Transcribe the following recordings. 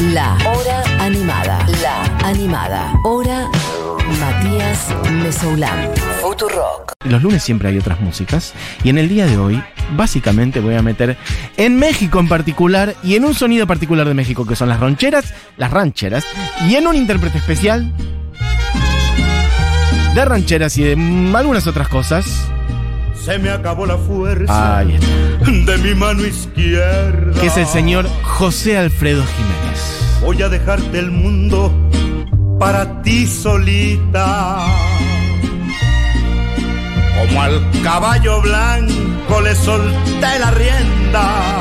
La Hora Animada. La Animada. Hora Matías Mesoulán. Futurock. Los lunes siempre hay otras músicas y en el día de hoy básicamente voy a meter en México en particular y en un sonido particular de México que son las rancheras, las rancheras y en un intérprete especial de rancheras y de algunas otras cosas. Se me acabó la fuerza Ahí está. de mi mano izquierda. Que es el señor José Alfredo Jiménez. Voy a dejarte el mundo para ti solita. Como al caballo blanco le solté la rienda.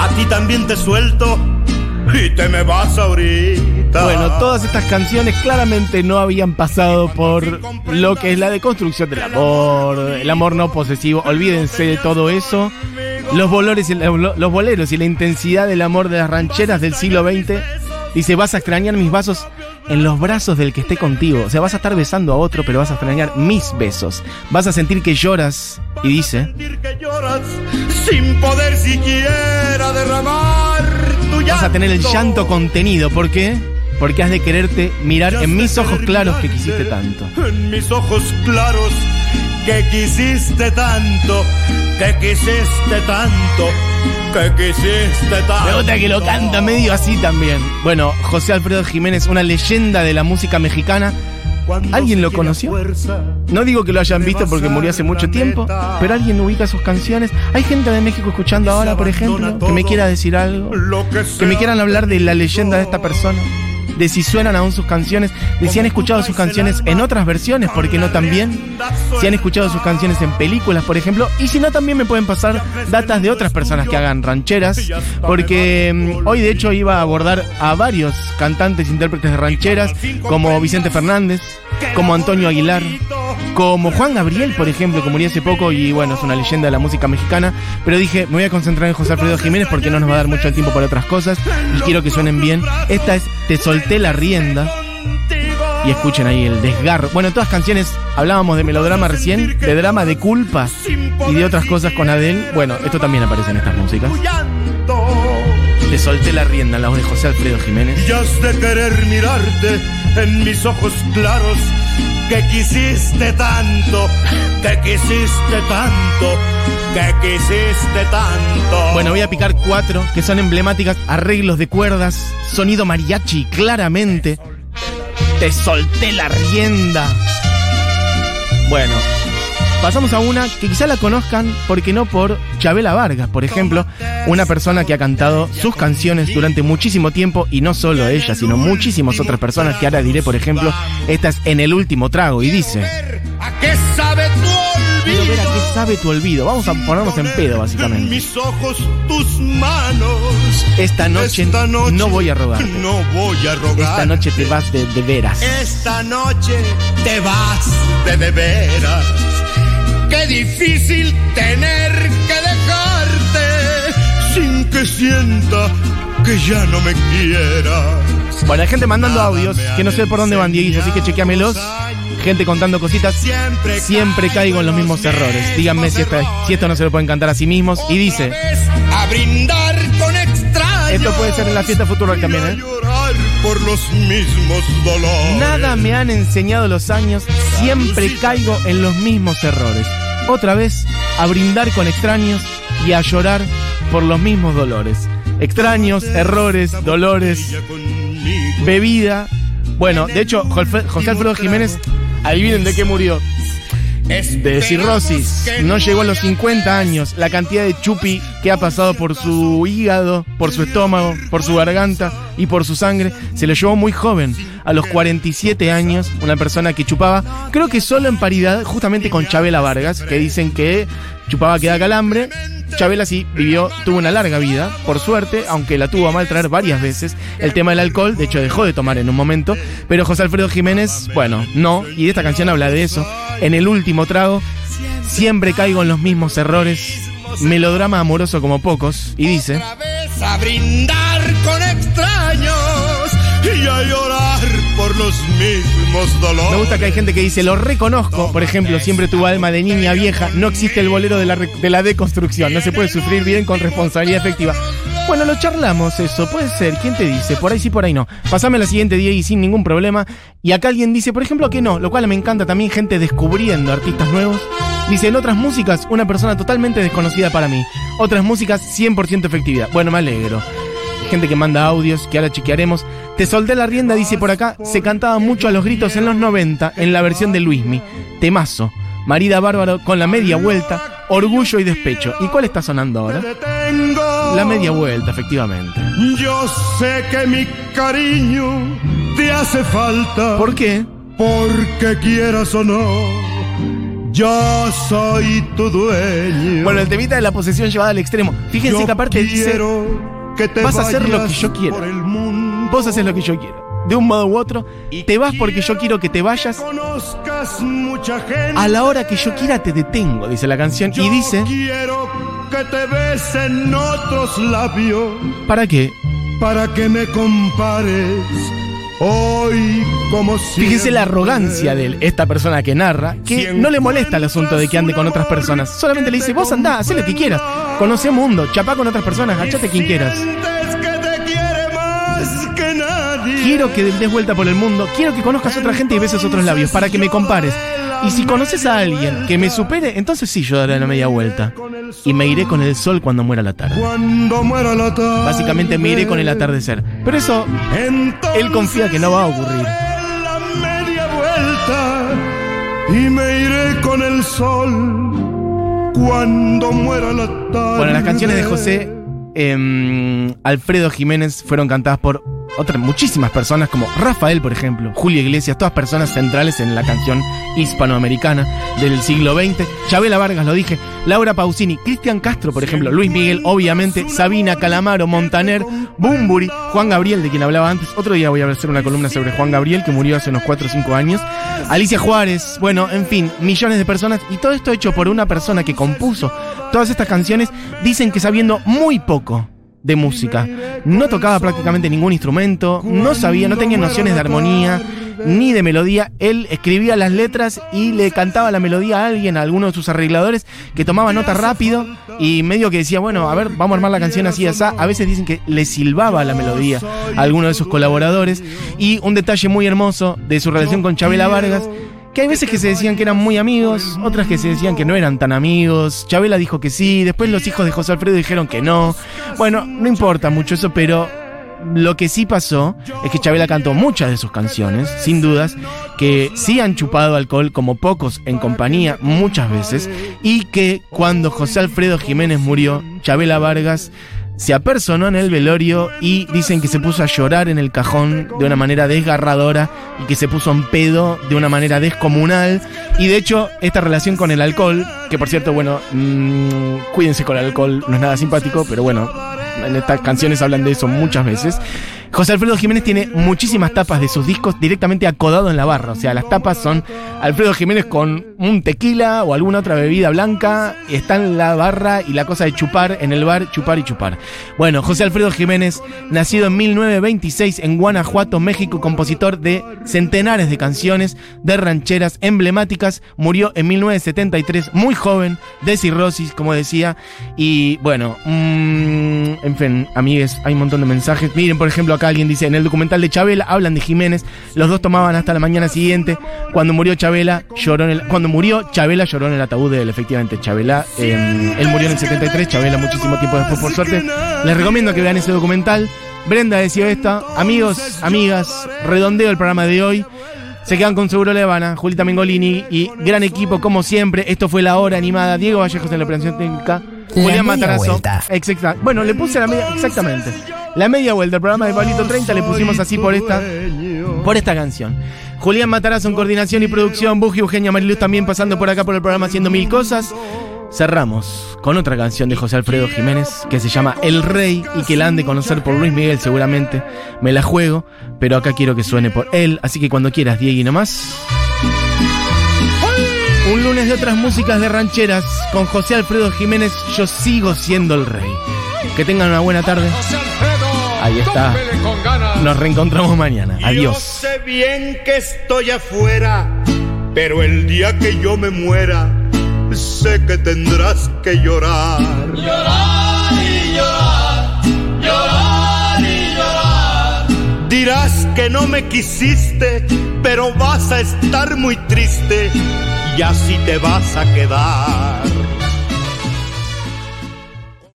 A ti también te suelto y te me vas ahorita. Bueno, todas estas canciones claramente no habían pasado por lo que es la deconstrucción del amor, el amor no posesivo. Olvídense de todo eso. Los, bolores y la- los boleros y la intensidad del amor de las rancheras del siglo XX. Dice, vas a extrañar mis vasos en los brazos del que esté contigo. O sea, vas a estar besando a otro, pero vas a extrañar mis besos. Vas a sentir que lloras. Y dice, sin poder siquiera derramar vas a tener el llanto contenido. ¿Por qué? Porque has de quererte mirar en mis ojos claros que quisiste tanto. En mis ojos claros que quisiste tanto, que quisiste tanto, que quisiste tanto. Me gusta que lo canta medio así también. Bueno, José Alfredo Jiménez, una leyenda de la música mexicana. ¿Alguien lo conoció? No digo que lo hayan visto porque murió hace mucho tiempo, pero alguien ubica sus canciones. Hay gente de México escuchando ahora, por ejemplo, que me quiera decir algo, que me quieran hablar de la leyenda de esta persona, de si suenan aún sus canciones, de si han escuchado sus canciones en otras versiones, ¿por qué no también? Si han escuchado sus canciones en películas, por ejemplo, y si no, también me pueden pasar datas de otras personas que hagan rancheras, porque mm, hoy de hecho iba a abordar a varios cantantes, intérpretes de rancheras, como Vicente Fernández, como Antonio Aguilar, como Juan Gabriel, por ejemplo, que murió hace poco y bueno, es una leyenda de la música mexicana, pero dije, me voy a concentrar en José Alfredo Jiménez porque no nos va a dar mucho tiempo para otras cosas y quiero que suenen bien. Esta es Te solté la rienda y escuchen ahí el desgarro. Bueno, todas canciones, hablábamos de melodrama recién, de drama, de culpa y de otras cosas con Adele. Bueno, esto también aparece en estas músicas. Te solté la rienda en la voz de José Alfredo Jiménez. Y has de querer mirarte en mis ojos claros que quisiste tanto, que quisiste tanto, que quisiste tanto. Bueno, voy a picar cuatro que son emblemáticas, arreglos de cuerdas, sonido mariachi, claramente. Te solté la rienda. Bueno, pasamos a una que quizá la conozcan, porque no por Chabela Vargas, por ejemplo, una persona que ha cantado sus canciones durante muchísimo tiempo y no solo ella, sino muchísimas otras personas que ahora diré, por ejemplo, esta es en el último trago y dice, ¿A qué sabe tu quiero ver a olvido? qué sabe tu olvido, vamos a ponernos en pedo En básicamente. mis ojos tus manos. Esta noche, no voy a rogarte. No voy a rogar. Esta noche te vas de, de veras. Esta noche te vas de de veras. Qué difícil tener que dejarte sin que sienta que ya no me quieras. Bueno, hay gente mandando audios que no sé por dónde van, Dieguis, así que chequeamelos. Gente contando cositas. Siempre, Siempre caigo en los mismos errores. Díganme si, esta- si esto no se lo pueden cantar a sí mismos. Y dice, a brindar con extraños. esto puede ser en la fiesta futura también, ¿eh? por los mismos dolores. Nada me han enseñado los años, siempre caigo en los mismos errores. Otra vez, a brindar con extraños y a llorar por los mismos dolores. Extraños, errores, dolores, bebida. Bueno, de hecho, José Alfredo Jiménez, adivinen de qué murió. De cirrosis. No llegó a los 50 años. La cantidad de chupi que ha pasado por su hígado, por su estómago, por su garganta y por su sangre, se lo llevó muy joven. A los 47 años, una persona que chupaba, creo que solo en paridad, justamente con Chabela Vargas, que dicen que chupaba que da calambre. Chabela sí vivió, tuvo una larga vida, por suerte, aunque la tuvo a mal traer varias veces. El tema del alcohol, de hecho, dejó de tomar en un momento. Pero José Alfredo Jiménez, bueno, no. Y esta canción habla de eso. En el último trago, siempre caigo en los mismos errores. Melodrama amoroso como pocos. Y dice. Los mismos dolores. Me gusta que hay gente que dice, lo reconozco, por ejemplo, siempre tuvo alma de niña vieja, no existe el bolero de la, de la deconstrucción, no se puede sufrir bien con responsabilidad efectiva. Bueno, lo charlamos eso, puede ser. ¿Quién te dice? Por ahí sí, por ahí no. Pasame la siguiente día y sin ningún problema. Y acá alguien dice, por ejemplo, que no, lo cual me encanta también gente descubriendo artistas nuevos. Dice, en otras músicas, una persona totalmente desconocida para mí. Otras músicas, 100% efectividad. Bueno, me alegro. Gente que manda audios, que ahora chequearemos. Te solté la rienda, dice por acá. Se cantaba mucho a los gritos en los 90 en la versión de Luismi. Temazo. Marida Bárbaro con la media vuelta, orgullo y despecho. ¿Y cuál está sonando ahora? La media vuelta, efectivamente. Yo sé que mi cariño te hace falta. ¿Por qué? Porque quieras o no, yo soy tu dueño. Bueno, el temita de la posesión llevada al extremo. Fíjense Yo que aparte dice, que te vas a hacer lo que yo mundo. vos haces lo que yo quiero. De un modo u otro, te vas porque yo quiero que te vayas. Mucha gente. A la hora que yo quiera te detengo, dice la canción. Yo Y dice, quiero que te besen otros labios ¿para qué? para que me compares hoy como. Fíjese la arrogancia de él, esta persona que narra, que no le molesta el asunto de que ande con otras personas. Solamente le dice, vos andá, haz lo que quieras. Conoce mundo, chapá con otras personas, achate quien quieras. Quiero que des vuelta por el mundo, quiero que conozcas a otra gente y beses otros labios, para que me compares. Y si conoces a alguien que me supere, entonces sí yo daré la media vuelta. Y me iré con el sol cuando muera la tarde. Cuando muera la tarde. Básicamente me iré con el atardecer. Pero eso, él confía que no va a ocurrir. Y me iré con el sol cuando muera la tarde. Bueno, las canciones de José em, Alfredo Jiménez fueron cantadas por otras muchísimas personas, como Rafael, por ejemplo, Julio Iglesias, todas personas centrales en la canción hispanoamericana del siglo XX. Chabela Vargas, lo dije, Laura Pausini, Cristian Castro, por ejemplo, Luis Miguel, obviamente, Sabina Calamaro, Montaner, Bumburi, Juan Gabriel, de quien hablaba antes. Otro día voy a hacer una columna sobre Juan Gabriel, que murió hace unos 4 o 5 años. Alicia Juárez, bueno, en fin, millones de personas. Y todo esto hecho por una persona que compuso todas estas canciones, dicen que sabiendo muy poco de música. No tocaba prácticamente ningún instrumento, no sabía, no tenía nociones de armonía ni de melodía. Él escribía las letras y le cantaba la melodía a alguien, a alguno de sus arregladores, que tomaba nota rápido y medio que decía, bueno, a ver, vamos a armar la canción así, así. A veces dicen que le silbaba la melodía a alguno de sus colaboradores. Y un detalle muy hermoso de su relación con Chabela Vargas que hay veces que se decían que eran muy amigos, otras que se decían que no eran tan amigos. Chabela dijo que sí, después los hijos de José Alfredo dijeron que no. Bueno, no importa mucho eso, pero lo que sí pasó es que Chabela cantó muchas de sus canciones, sin dudas, que sí han chupado alcohol como pocos en compañía muchas veces, y que cuando José Alfredo Jiménez murió, Chabela Vargas se apersonó en el velorio y dicen que se puso a llorar en el cajón de una manera desgarradora y que se puso en pedo de una manera descomunal. Y de hecho, esta relación con el alcohol, que por cierto, bueno, mmm, cuídense con el alcohol, no es nada simpático, pero bueno, en estas canciones hablan de eso muchas veces. José Alfredo Jiménez tiene muchísimas tapas de sus discos directamente acodado en la barra. O sea, las tapas son Alfredo Jiménez con un tequila o alguna otra bebida blanca. Está en la barra y la cosa de chupar en el bar, chupar y chupar. Bueno, José Alfredo Jiménez, nacido en 1926 en Guanajuato, México, compositor de centenares de canciones de rancheras emblemáticas. Murió en 1973, muy joven, de cirrosis, como decía. Y bueno, mmm, en fin, amigues, hay un montón de mensajes. Miren, por ejemplo, acá alguien dice, en el documental de Chabela hablan de Jiménez, los dos tomaban hasta la mañana siguiente, cuando murió Chabela, lloró en el, cuando murió Chabela lloró en el ataúd de él, efectivamente, Chabela, eh, él murió en el 73, Chabela muchísimo tiempo después, por suerte, les recomiendo que vean ese documental, Brenda decía esta, amigos, amigas, redondeo el programa de hoy, se quedan con Seguro Levana, Julita Mengolini y gran equipo como siempre. Esto fue la hora animada. Diego Vallejos en la operación técnica. La Julián Matarazo. Exacta. Bueno, le puse la media. Exactamente. La media vuelta. El programa de Pablito 30 le pusimos así por esta, por esta canción. Julián Matarazo en coordinación y producción. Buji Eugenia Mariluz también pasando por acá por el programa haciendo mil cosas. Cerramos con otra canción de José Alfredo Jiménez que se llama El Rey y que la han de conocer por Luis Miguel seguramente. Me la juego, pero acá quiero que suene por él. Así que cuando quieras, Diego, y nomás. Un lunes de otras músicas de rancheras con José Alfredo Jiménez, yo sigo siendo el rey. Que tengan una buena tarde. Ahí está. Nos reencontramos mañana. Yo Adiós. sé bien que estoy afuera, pero el día que yo me muera, sé que tendrás que llorar. Llorar y llorar, llorar y llorar. Dirás que no me quisiste, pero vas a estar muy triste, y así te vas a quedar.